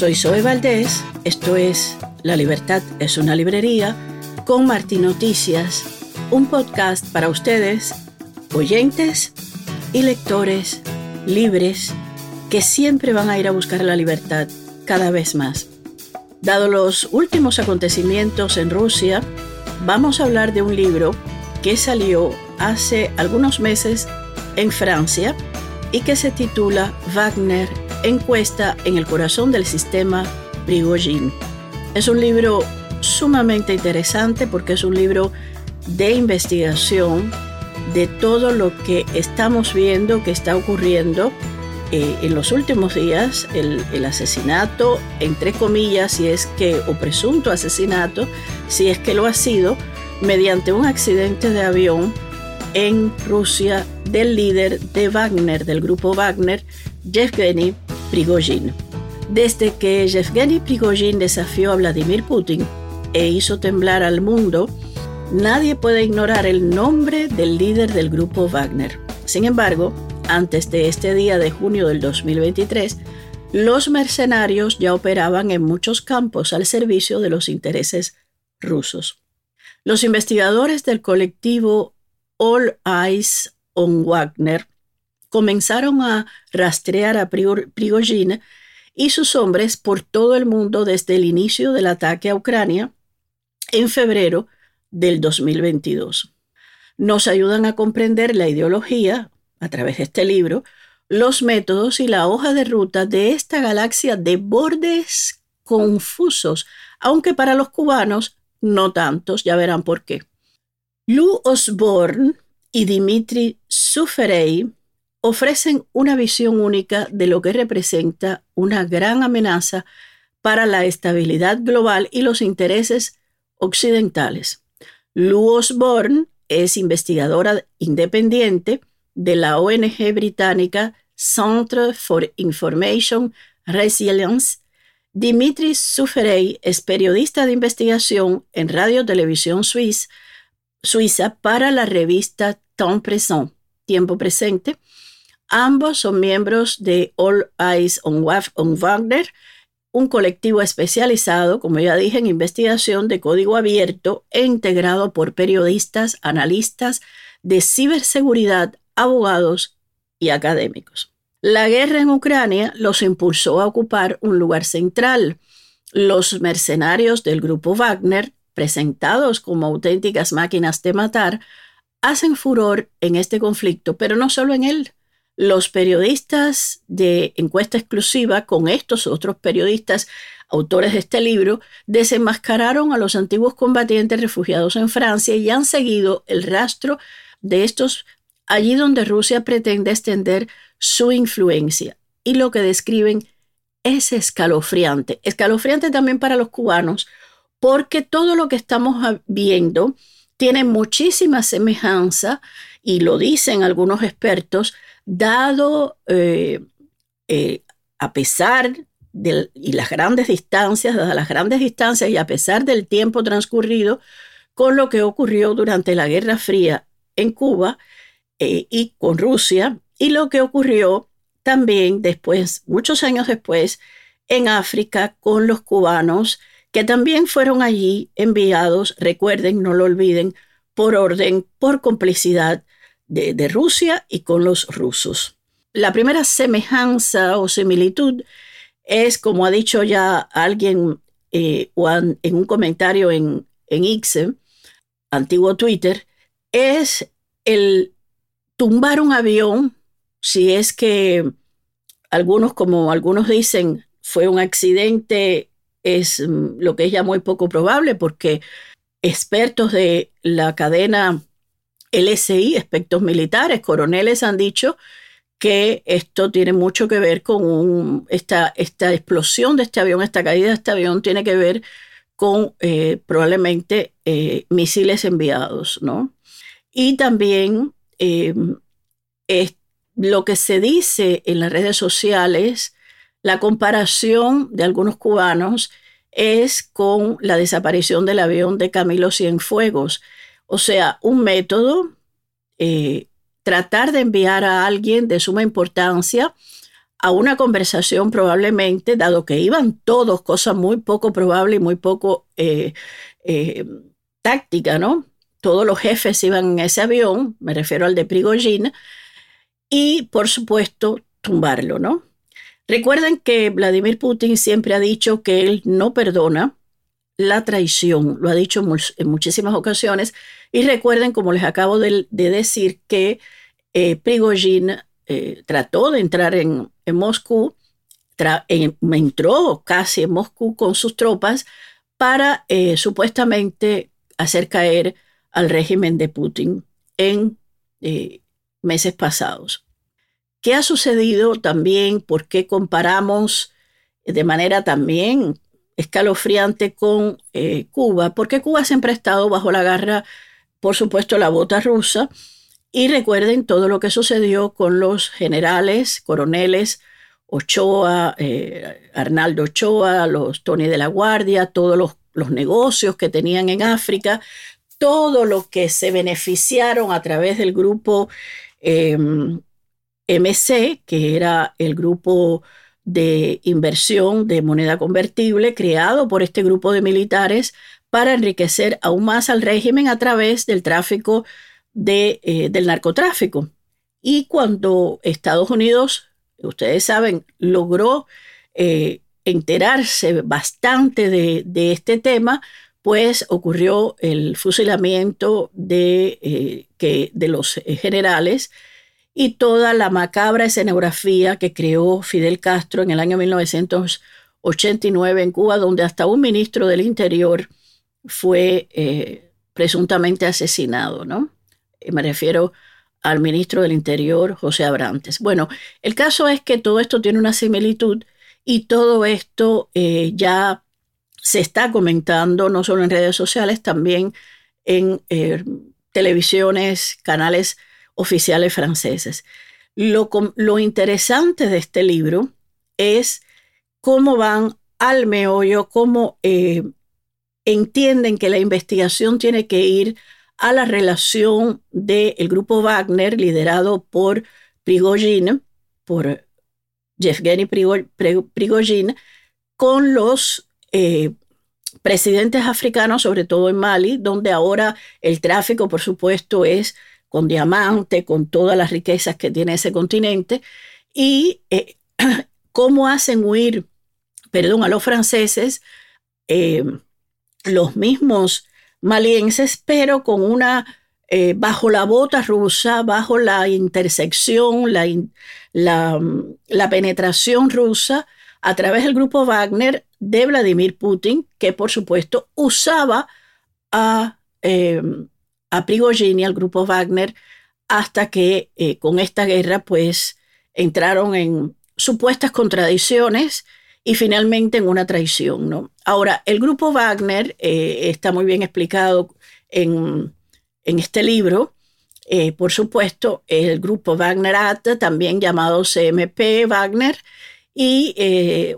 Soy Zoe Valdés, esto es La Libertad es una librería con Martín Noticias, un podcast para ustedes, oyentes y lectores libres que siempre van a ir a buscar la libertad cada vez más. Dado los últimos acontecimientos en Rusia, vamos a hablar de un libro que salió hace algunos meses en Francia y que se titula Wagner, encuesta en el corazón del sistema Prigozhin. Es un libro sumamente interesante porque es un libro de investigación de todo lo que estamos viendo que está ocurriendo eh, en los últimos días, el, el, asesinato, entre comillas, si es que, o presunto asesinato, si es que lo ha sido, mediante un accidente de avión en Rusia del líder de Wagner, del grupo Wagner, Yevgeny Prigozhin. Desde que Yevgeny Prigozhin desafió a Vladimir Putin e hizo temblar al mundo, nadie puede ignorar el nombre del líder del grupo Wagner. Sin embargo, antes de este día de junio del 2023, los mercenarios ya operaban en muchos campos al servicio de los intereses rusos. Los investigadores del colectivo All Eyes on Wagner comenzaron a rastrear a Prigozhin y sus hombres por todo el mundo desde el inicio del ataque a Ucrania en febrero del 2022. Nos ayudan a comprender la ideología, a través de este libro, los métodos y la hoja de ruta de esta galaxia de bordes confusos, aunque para los cubanos no tantos, ya verán por qué. Lou Osborne y Dimitri Suferei ofrecen una visión única de lo que representa una gran amenaza para la estabilidad global y los intereses occidentales. Lou Osborne es investigadora independiente de la ONG británica Centre for Information Resilience. Dimitri Suferei es periodista de investigación en Radio Televisión Suiza Suiza para la revista Temps Présent, Tiempo Presente. Ambos son miembros de All Eyes on, Wagner, un colectivo especializado, como ya dije, en investigación de código abierto e integrado por periodistas, analistas de ciberseguridad, abogados y académicos. La guerra en Ucrania los impulsó a ocupar un lugar central. Los mercenarios del grupo Wagner presentados como auténticas máquinas de matar, hacen furor en este conflicto, pero no solo en él. Los periodistas de encuesta exclusiva, con estos otros periodistas, autores de este libro, desenmascararon a los antiguos combatientes refugiados en Francia y han seguido el rastro de estos allí donde Rusia pretende extender su influencia. Y lo que describen es escalofriante. Escalofriante también para los cubanos, porque todo lo que estamos viendo tiene muchísima semejanza, y lo dicen algunos expertos, dado eh, eh, a pesar de y las grandes distancias, las grandes distancias y a pesar del tiempo transcurrido, con lo que ocurrió durante la Guerra Fría en Cuba eh, y con Rusia, y lo que ocurrió también después, muchos años después, en África con los cubanos que también fueron allí enviados, recuerden, no lo olviden, por orden, por complicidad de, Rusia y con los rusos. La primera semejanza o similitud es, como ha dicho ya alguien eh, en un comentario en, en antiguo Twitter, es el tumbar un avión, si es que algunos, como algunos dicen, fue un accidente es mm, lo que es ya muy poco probable porque expertos de la cadena LSI, expertos militares, coroneles han dicho que esto tiene mucho que ver con esta, esta, explosión de este avión, esta caída de este avión tiene que ver con eh, probablemente eh, misiles enviados, ¿no? Y también eh, lo que se dice en las redes sociales la comparación de algunos cubanos es con la desaparición del avión de Camilo Cienfuegos. O sea, un método, eh, tratar de enviar a alguien de suma importancia a una conversación probablemente, dado que iban todos, cosa muy poco probable y muy poco eh, eh, táctica, ¿no? Todos los jefes iban en ese avión, me refiero al de Prigogine, y por supuesto tumbarlo, ¿no? Recuerden que Vladimir Putin siempre ha dicho que él no perdona la traición, lo ha dicho en muchísimas ocasiones, y recuerden, como les acabo de, decir, que eh, eh, trató de entrar en, Moscú, entró casi en Moscú con sus tropas para eh, supuestamente hacer caer al régimen de Putin en eh, meses pasados. ¿Qué ha sucedido también? ¿Por qué comparamos de manera también escalofriante con Cuba? Porque Cuba siempre ha estado bajo la garra, por supuesto, la bota rusa y recuerden todo lo que sucedió con los generales, coroneles Ochoa, eh, Arnaldo Ochoa, los Tony de la Guardia, todos los, negocios que tenían en África, todo lo que se beneficiaron a través del grupo MC, em, que era el grupo de inversión de moneda convertible creado por este grupo de militares para enriquecer aún más al régimen a través del tráfico eh, del narcotráfico. Y cuando Estados Unidos, ustedes saben, logró eh, enterarse bastante de, este tema, pues ocurrió el fusilamiento de, eh, que, de los generales y toda la macabra escenografía que creó Fidel Castro en el año 1989 en Cuba, donde hasta un ministro del Interior fue presuntamente asesinado, ¿no? me refiero al ministro del Interior, José Abrantes. Bueno, el caso es que todo esto tiene una similitud y todo esto eh, ya se está comentando no solo en redes sociales, también en eh, televisiones, canales oficiales franceses. Lo, lo interesante de este libro es cómo van al meollo, cómo eh, entienden que la investigación tiene que ir a la relación del grupo Wagner liderado por Prigogine, por Yevgeny Prigogine, con los eh, presidentes africanos, sobre todo en Mali, donde ahora el tráfico, por supuesto, es con diamante, con todas las riquezas que tiene ese continente, y eh, cómo hacen huir, perdón, a los franceses eh, los mismos malienses, pero con una, eh, bajo la bota rusa, bajo la intersección, la, la, penetración rusa a través del grupo Wagner de Vladimir Putin, que por supuesto usaba a, a Prigozhin y al grupo Wagner hasta que eh, con esta guerra pues entraron en supuestas contradicciones y finalmente en una traición. ¿no? Ahora, el grupo Wagner eh, está muy bien explicado en, este libro. Eh, por supuesto, el grupo Wagner también llamado CMP Wagner, y,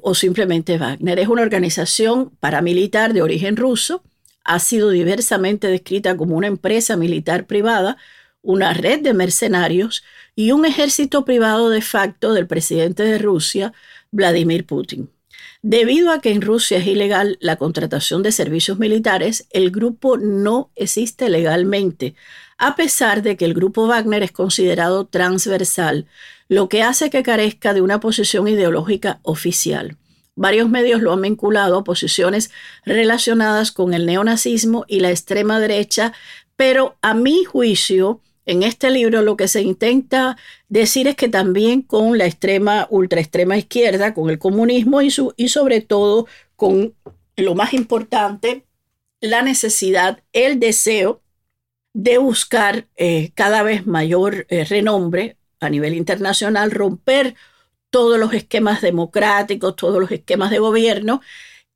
o simplemente Wagner. Es una organización paramilitar de origen ruso. Ha sido diversamente descrita como una empresa militar privada, una red de mercenarios y un ejército privado de facto del presidente de Rusia, Vladimir Putin. Debido a que en Rusia es ilegal la contratación de servicios militares, el grupo no existe legalmente, a pesar de que el grupo Wagner es considerado transversal, lo que hace que carezca de una posición ideológica oficial. Varios medios lo han vinculado a posiciones relacionadas con el neonazismo y la extrema derecha, pero a mi juicio, en este libro lo que se intenta decir es que también con la extrema, ultra extrema izquierda, con el comunismo y, y sobre todo con lo más importante, la necesidad, el deseo de buscar eh, cada vez mayor eh, renombre a nivel internacional, romper todos los esquemas democráticos, todos los esquemas de gobierno,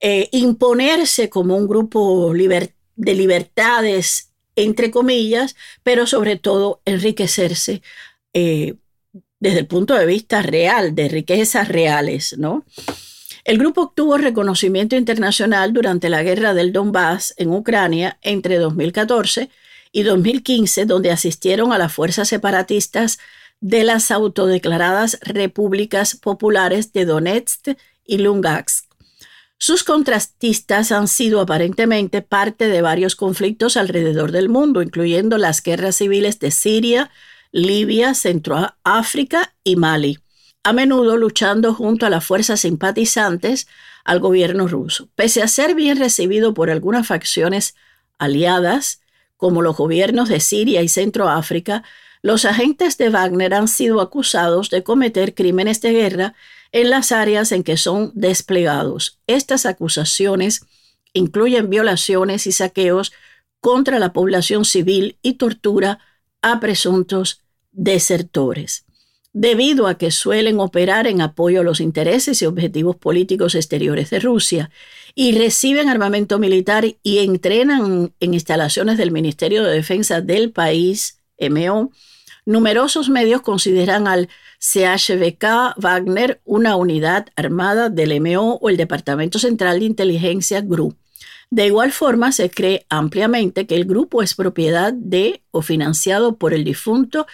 eh, imponerse como un grupo de libertades entre comillas, pero sobre todo enriquecerse eh, desde el punto de vista real, de riquezas reales, ¿no? El grupo obtuvo reconocimiento internacional durante la guerra del Donbass en Ucrania entre 2014 y 2015, donde asistieron a las fuerzas separatistas de las autodeclaradas repúblicas populares de Donetsk y Lugansk. Sus contrastistas han sido aparentemente parte de varios conflictos alrededor del mundo, incluyendo las guerras civiles de Siria, Libia, Centroáfrica y Mali, a menudo luchando junto a las fuerzas simpatizantes al gobierno ruso. Pese a ser bien recibido por algunas facciones aliadas, como los gobiernos de Siria y Centroáfrica, los agentes de Wagner han sido acusados de cometer crímenes de guerra en las áreas en que son desplegados. Estas acusaciones incluyen violaciones y saqueos contra la población civil y tortura a presuntos desertores. Debido a que suelen operar en apoyo a los intereses y objetivos políticos exteriores de Rusia y reciben armamento militar y entrenan en instalaciones del Ministerio de Defensa del país, MO, numerosos medios consideran al CHVK Wagner una unidad armada del MO o el Departamento Central de Inteligencia GRU. De igual forma, se cree ampliamente que el grupo es propiedad de o financiado por el difunto,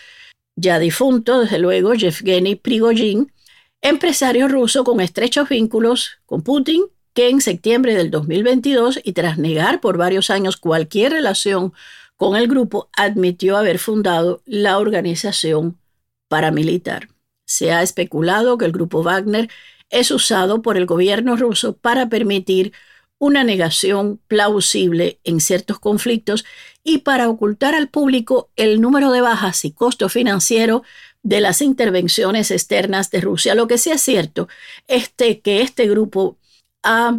ya difunto, desde luego, Yevgeny Prigozhin, empresario ruso con estrechos vínculos con Putin, que en septiembre del 2022 y tras negar por varios años cualquier relación con el grupo, admitió haber fundado la organización paramilitar. Se ha especulado que el grupo Wagner es usado por el gobierno ruso para permitir una negación plausible en ciertos conflictos y para ocultar al público el número de bajas y costo financiero de las intervenciones externas de Rusia. Lo que sí es cierto es que este grupo ha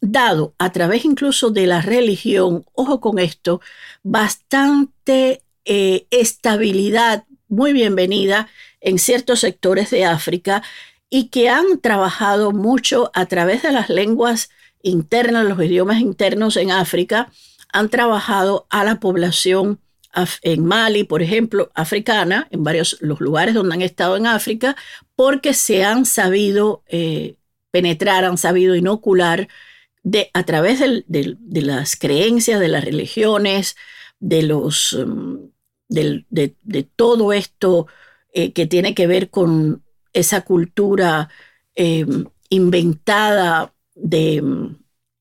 dado a través incluso de la religión, ojo con esto, bastante eh, estabilidad muy bienvenida en ciertos sectores de África y que han trabajado mucho a través de las lenguas internas, los idiomas internos en África, han trabajado a la población en Mali, por ejemplo, africana, en varios los lugares donde han estado en África, porque se han sabido eh, penetrar, han sabido inocular de, a través de las creencias, de las religiones, de, los, um, de, todo esto eh, que tiene que ver con esa cultura em, inventada de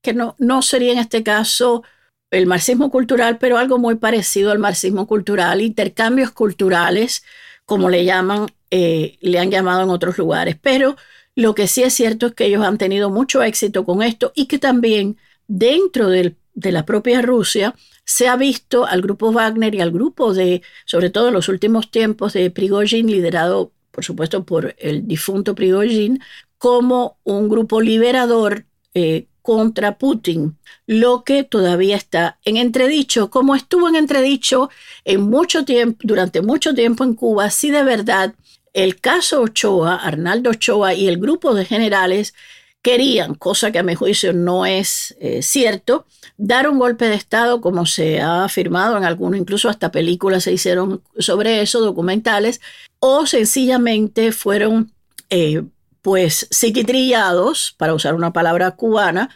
que no, no sería en este caso el marxismo cultural, pero algo muy parecido al marxismo cultural, intercambios culturales, como le llaman, eh, le han llamado en otros lugares. Pero lo que sí es cierto es que ellos han tenido mucho éxito con esto y que también dentro de la propia Rusia se ha visto al grupo Wagner y al grupo de, sobre todo en los últimos tiempos, de Prigozhin, liderado por supuesto por el difunto Prigozhin, como un grupo liberador eh, contra Putin, lo que todavía está en entredicho, como estuvo en entredicho en mucho tiempo, durante mucho tiempo en Cuba, si de verdad el caso Ochoa, Arnaldo Ochoa y el grupo de generales querían, cosa que a mi juicio no es eh, cierto, dar un golpe de Estado, como se ha afirmado en algunos, incluso hasta películas se hicieron sobre eso, documentales, o sencillamente fueron eh, pues psiquitrillados, para usar una palabra cubana,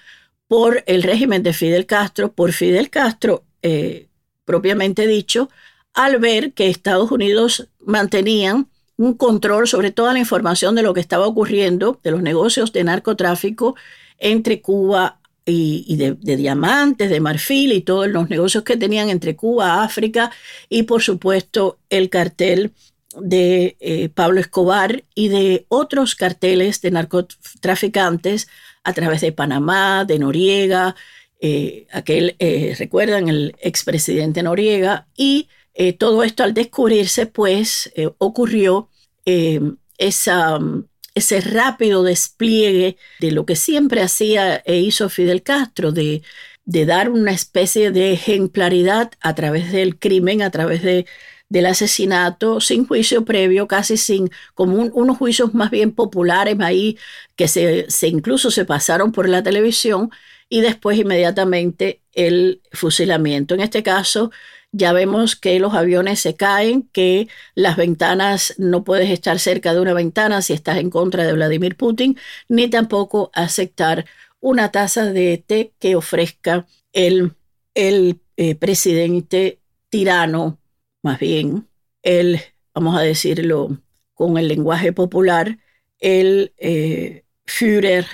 por el régimen de Fidel Castro, por Fidel Castro eh, propiamente dicho, al ver que Estados Unidos mantenían un control sobre toda la información de lo que estaba ocurriendo, de los negocios de narcotráfico entre Cuba y, de, diamantes, de marfil y todos los negocios que tenían entre Cuba, África y por supuesto el cartel de eh, Pablo Escobar y de otros carteles de narcotraficantes a través de Panamá, de Noriega, eh, aquel, eh, recuerdan, el expresidente Noriega, y todo esto al descubrirse, pues ocurrió esa, ese rápido despliegue de lo que siempre hacía e hizo Fidel Castro, de, de dar una especie de ejemplaridad a través del crimen, a través de del asesinato sin juicio previo, casi sin, como unos juicios más bien populares ahí, que se, se incluso se pasaron por la televisión y después inmediatamente el fusilamiento. En este caso, ya vemos que los aviones se caen, que las ventanas, no puedes estar cerca de una ventana si estás en contra de Vladimir Putin, ni tampoco aceptar una taza de té que ofrezca el, el eh, presidente tirano más bien el vamos a decirlo con el lenguaje popular, el eh, Führer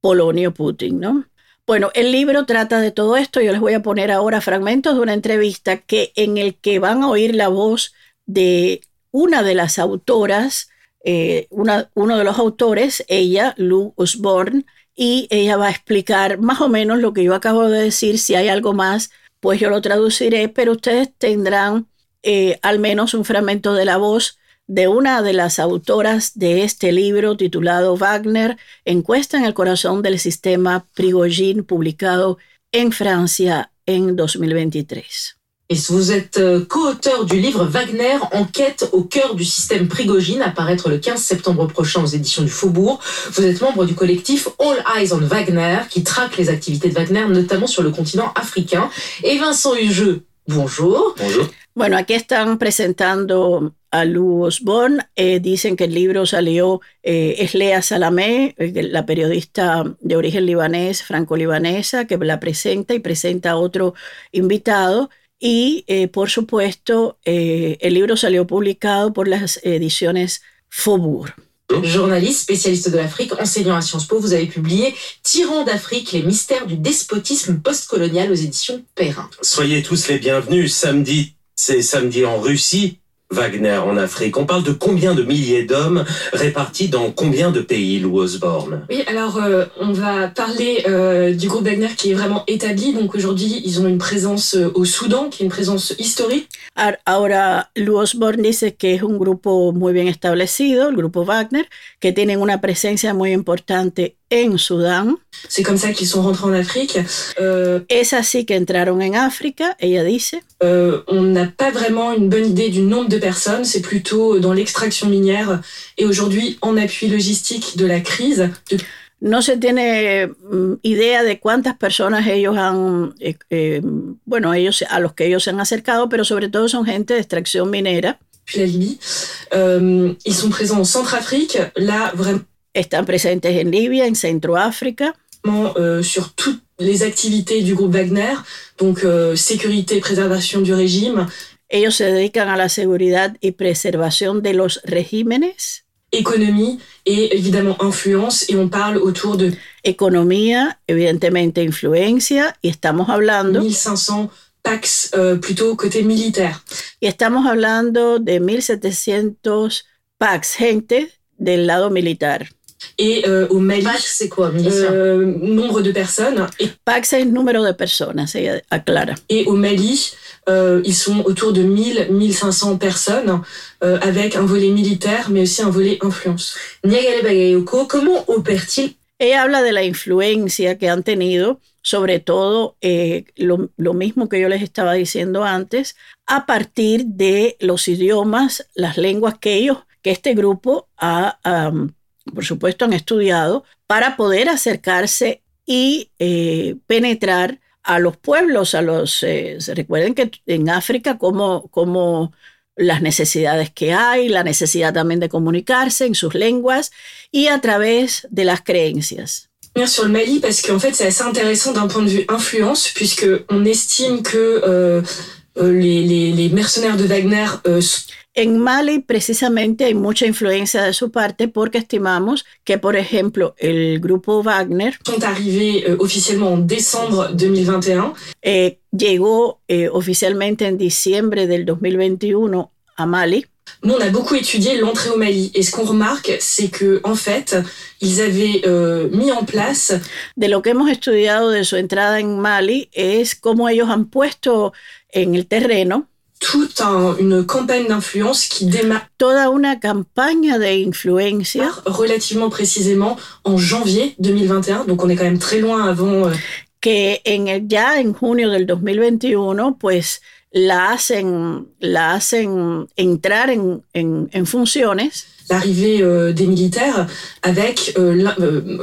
Polonio Putin, ¿no? Bueno, el libro trata de todo esto. Yo les voy a poner ahora fragmentos de una entrevista que en el que van a oír la voz de una de las autoras, eh, uno de los autores, ella, Lou Osborne, y ella va a explicar más o menos lo que yo acabo de decir. Si hay algo más, pues yo lo traduciré, pero ustedes tendrán eh, al menos un fragmento de la voz de una de las autoras de este libro titulado Wagner, Encuesta en el corazón del sistema Prigogine, publicado en Francia en 2023. Et vous êtes euh, co-auteur du livre Wagner, Enquête au cœur du système Prigogine, à paraître le 15 septembre prochain aux éditions du Faubourg. Vous êtes membre du collectif All Eyes on Wagner, qui traque les activités de Wagner, notamment sur le continent africain. Et Vincent Hugeux, bonjour. Bonjour. Bueno, aquí están presentando a Lou Osborne. Eh, dicen que el libro salió, eh, es Lea Salamé, eh, la periodista de origen libanés, franco-libanesa, que la presenta y presenta a otro invitado. Y eh, por supuesto, eh, el libro salió publicado por las ediciones Faubourg. Journaliste, spécialiste de l'Afrique, enseignant à Sciences Po, vous avez publié Tyran d'Afrique, les mystères du despotisme postcolonial aux éditions Perrin. Soyez tous les bienvenus. Samedi, c'est samedi en Russie, Wagner en Afrique. On parle de combien de milliers d'hommes répartis dans combien de pays, Lou Osborne? Oui, alors euh, on va parler euh, du groupe Wagner qui est vraiment établi. Donc aujourd'hui, ils ont une présence euh, au Soudan, qui est une présence historique. Ahora, Lou Osborne dice que es un grupo muy bien establecido, el grupo Wagner, que tienen una presencia muy importante en Sudán. C'est comme ça qu'ils sont rentrés en Afrique. Euh, es así que entraron en África, ella dice. Euh, on n'a pas vraiment une bonne idée du nombre de personnes, c'est plutôt dans l'extraction minière et aujourd'hui en appui logistique de la crise. De... No se tiene mm, idea de cuántas personas ellos han, eh, eh, bueno, ellos a los que ellos se han acercado, pero sobre todo son gente de extracción minera. Puis la Libye, euh, ils sont présents en Centrafrique, là vraiment. Están presentes en Libia, en Centroáfrica. Euh, sur toutes les activités du groupe Wagner, donc euh, sécurité, préservation du régime. Ellos se dedican a la seguridad y preservación de los regímenes. Économie et évidemment influence, et on parle autour de... Economía, evidentemente influencia, y estamos hablando... 1500 Pax, euh, plutôt côté militaire. Y estamos hablando de 1700 Pax, gente del lado militar. Et euh, au Mali, c'est quoi, euh, nombre de personnes. Et, Pax es número de personas, ella aclara. Et au Mali, euh, ils sont autour de 1000, 1500 personnes, euh, avec un volet militaire, mais aussi un volet influence. Niagale Bagayoko, comment opère-t-il? Ella habla de la influencia que han tenido, sobre todo eh, lo, lo, mismo que yo les estaba diciendo antes, a partir de los idiomas, las lenguas que ellos, que este grupo ha, um, por supuesto, han estudiado para poder acercarse y eh, penetrar a los pueblos, a los... Eh, recuerden que en África como, como las necesidades que hay, la necesidad también de comunicarse en sus lenguas y a través de las creencias. Sur le Mali, parce qu'en fait, c'est assez intéressant d'un point de vue influence, puisque on estime que euh, les, les, les, mercenaires de Wagner euh, En Mali precisamente hay mucha influencia de su parte porque estimamos que, por ejemplo, el grupo Wagner sont arrivés euh, officiellement en décembre 2021. Eh, llegó eh, oficialmente en diciembre del 2021 a Mali. Nous, on a beaucoup étudié l'entrée au Mali et ce qu'on remarque, c'est que en fait, ils avaient euh, mis en place. De lo que hemos estudiado de su entrada en Mali es cómo ellos han puesto en el terreno toute un, une campagne d'influence qui démarre. Toda una campaña de influencia. Relativement précisément en janvier 2021, donc on est quand même très loin avant. Euh... Que en el, ya en junio del 2021, pues la hacen, la hacen entrar en, en, en funciones. L'arrivée euh, des militaires avec euh,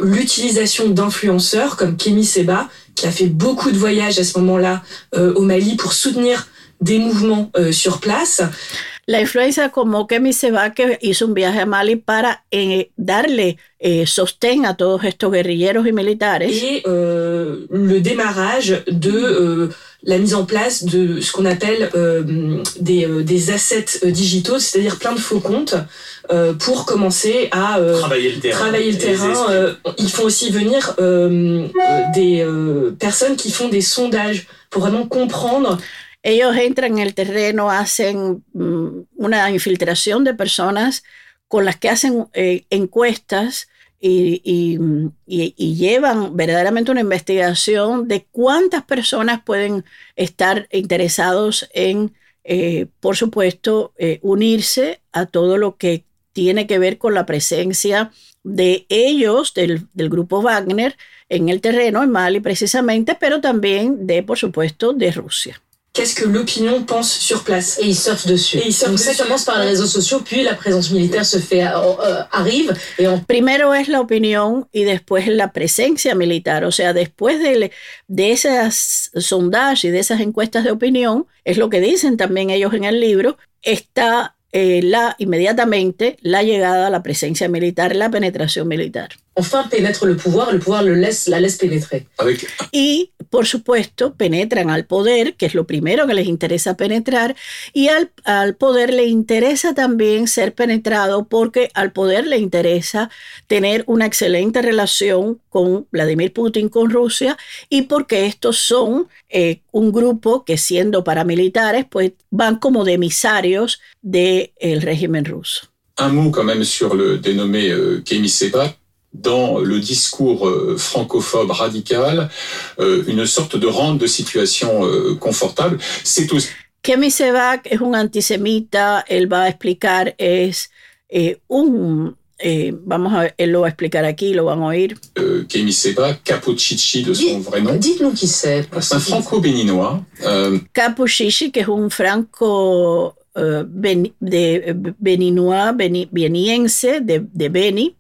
l'utilisation d'influenceurs comme Kémy Seba, qui a fait beaucoup de voyages à ce moment-là euh, au Mali pour soutenir des mouvements euh, sur place. La influencia como Kemi Seba, que hizo un viaje a Mali para eh, darle eh, sostén a todos estos guerrilleros y militares. Et euh, le démarrage de euh, la mise en place de ce qu'on appelle euh, des, euh, des assets digitaux, c'est-à-dire plein de faux comptes, euh, pour commencer à euh, Travailler le terrain. travailler le terrain. Euh, ils font aussi venir des euh, personnes qui font des sondages pour vraiment comprendre Ellos entran en el terreno, hacen mm, una infiltración de personas con las que hacen eh, encuestas y, llevan verdaderamente una investigación de cuántas personas pueden estar interesados en, eh, por supuesto, eh, unirse a todo lo que tiene que ver con la presencia de ellos, del, del grupo Wagner, en el terreno, en Mali precisamente, pero también de, por supuesto, de Rusia. Qu'est-ce que l'opinion pense sur place. Et ils surfent dessus. Et ils surfent Donc ça dessus. commence par les réseaux sociaux, puis la présence militaire se fait euh, euh, arrive et en Primero es la opinión y después la presencia militar. O sea, después de, de esas sondajes y de esas encuestas de opinión, es lo que dicen también ellos en el libro, está eh, la, inmediatamente la llegada a la presencia militar, la penetración militar. Enfin pénètre le pouvoir, le pouvoir le laisse, la laisse pénétrer. Avec Y, por supuesto, penetran al poder, que es lo primero que les interesa penetrar, y al, al poder le interesa también ser penetrado porque al poder le interesa tener una excelente relación con Vladimir Putin, con Rusia, y porque estos son eh, un grupo que siendo paramilitares, pues van como de emisarios del régimen ruso. un mot quand même sur le dénommé euh, Seba. Dans le discours euh, francophobe radical, euh, une sorte de rente de situation euh, confortable. C'est aussi Kemi Sebak es un antisemita, él va a explicar, es eh, un, eh, vamos a ver, él lo va a explicar aquí, lo van a oír. euh, Kémy Seba, Capochichi de son vrai nom. Dites-nous qui c'est. C'est un franco-béninois euh, Capuchichi, que es un franco eh, beni- de, beninois, beni- beniense de, de Beni,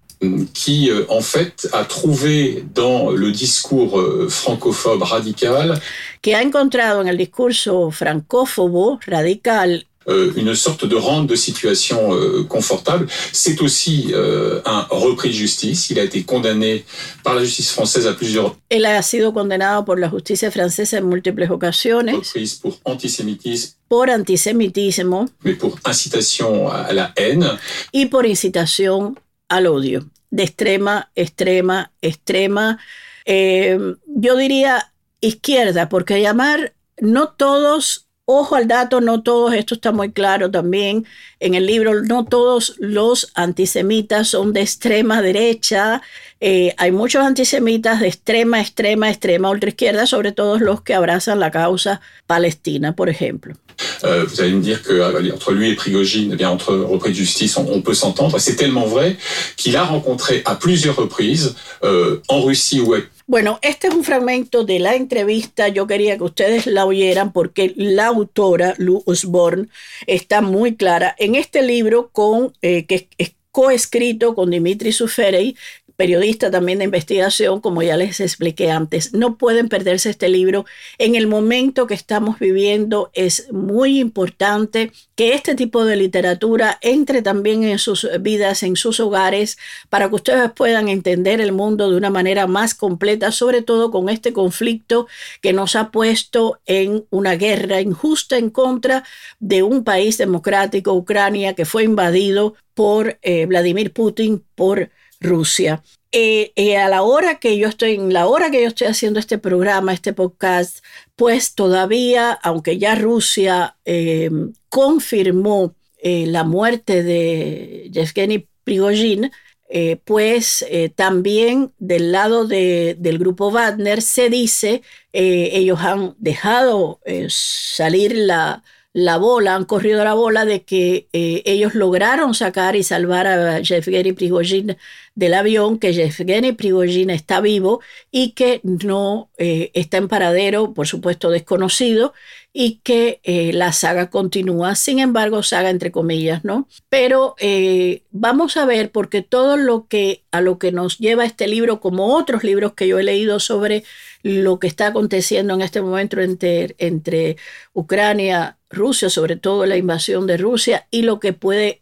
qui, euh, en fait, a trouvé dans le discours euh, francophobe radical que ha encontrado en el discurso francófobo radical euh, une sorte de rente de situation euh, confortable. C'est aussi euh, un repris de justice. Il a été condamné par la justice française à plusieurs Él ha sido condenado por la justicia francesa en múltiples ocasiones reprises pour antisémitisme, por antisemitismo mais pour incitation à à la haine. y por incitación al odio, de extrema, extrema, extrema, eh, yo diría izquierda, porque llamar no todos, ojo al dato, no todos, esto está muy claro también en el libro, no todos los antisemitas son de extrema derecha, eh, hay muchos antisemitas de extrema, extrema, extrema ultraizquierda, sobre todo los que abrazan la causa palestina, por ejemplo. Euh, vous allez me dire que euh, entre lui et Prigogine, eh bien entre repris de justice, on, on peut s'entendre. C'est tellement vrai qu'il a rencontré à plusieurs reprises euh, en Russie ou à Bueno, este es un fragmento de la entrevista. Yo quería que ustedes la oyeran porque la autora, Lou Osborne, está muy clara en este libro con, eh, que es, es coescrito con Dimitri Suferey, periodista también de investigación, como ya les expliqué antes. No pueden perderse este libro. En el momento que estamos viviendo es muy importante que este tipo de literatura entre también en sus vidas, en sus hogares, para que ustedes puedan entender el mundo de una manera más completa, sobre todo con este conflicto que nos ha puesto en una guerra injusta en contra de un país democrático, Ucrania, que fue invadido por eh, Vladimir Putin, por Rusia. Eh, eh, a la hora que yo estoy, en la hora que yo estoy haciendo este programa, este podcast, pues todavía, aunque ya Rusia eh, confirmó eh, la muerte de Yevgeny Prigozhin, eh, pues eh, también del lado de, del grupo Wagner se dice, ellos han dejado salir la, la bola, han corrido la bola de que eh, ellos lograron sacar y salvar a Yevgeny Prigozhin del avión que Yevgeny Prigozhin está vivo y que no eh, está en paradero, por supuesto desconocido, y que eh, la saga continúa, sin embargo, saga entre comillas, ¿no? Pero eh, vamos a ver, porque todo lo que a lo que nos lleva este libro, como otros libros que yo he leído sobre lo que está aconteciendo en este momento entre, entre Ucrania, Rusia, sobre todo la invasión de Rusia, y lo que puede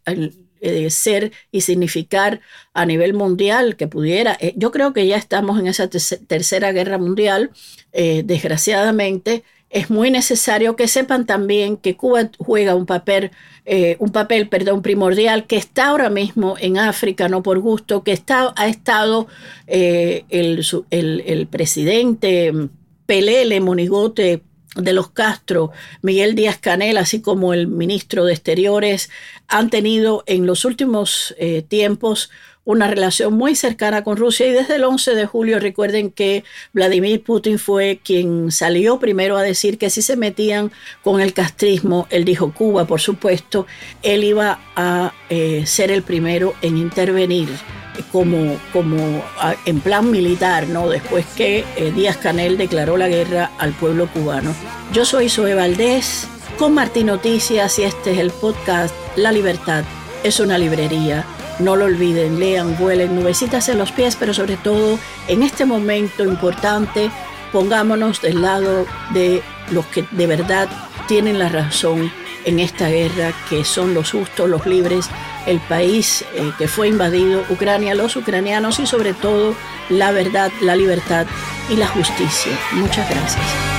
eh, ser y significar a nivel mundial que pudiera. yo creo que ya estamos en esa tercera guerra mundial, desgraciadamente es muy necesario que sepan también que Cuba juega un papel, eh, un papel perdón, primordial, que está ahora mismo en África, no por gusto, que está, ha estado eh, el, el, presidente Pelele Monigote de los Castro, Miguel Díaz Canel, así como el ministro de Exteriores, han tenido en los últimos eh, tiempos una relación muy cercana con Rusia y desde el 11 de julio recuerden que Vladimir Putin fue quien salió primero a decir que si se metían con el castrismo, él dijo Cuba por supuesto, él iba a eh, ser el primero en intervenir como, como en plan militar, ¿no? Después que eh, Díaz Canel declaró la guerra al pueblo cubano. Yo soy Zoe Valdés con Martín Noticias y este es el podcast La Libertad es una librería no lo olviden, lean, vuelen, nubecitas en los pies, pero sobre todo en este momento importante, pongámonos del lado de los que de verdad tienen la razón en esta guerra, que son los justos, los libres, el país eh, que fue invadido, Ucrania, los ucranianos y sobre todo la verdad, la libertad y la justicia. Muchas gracias.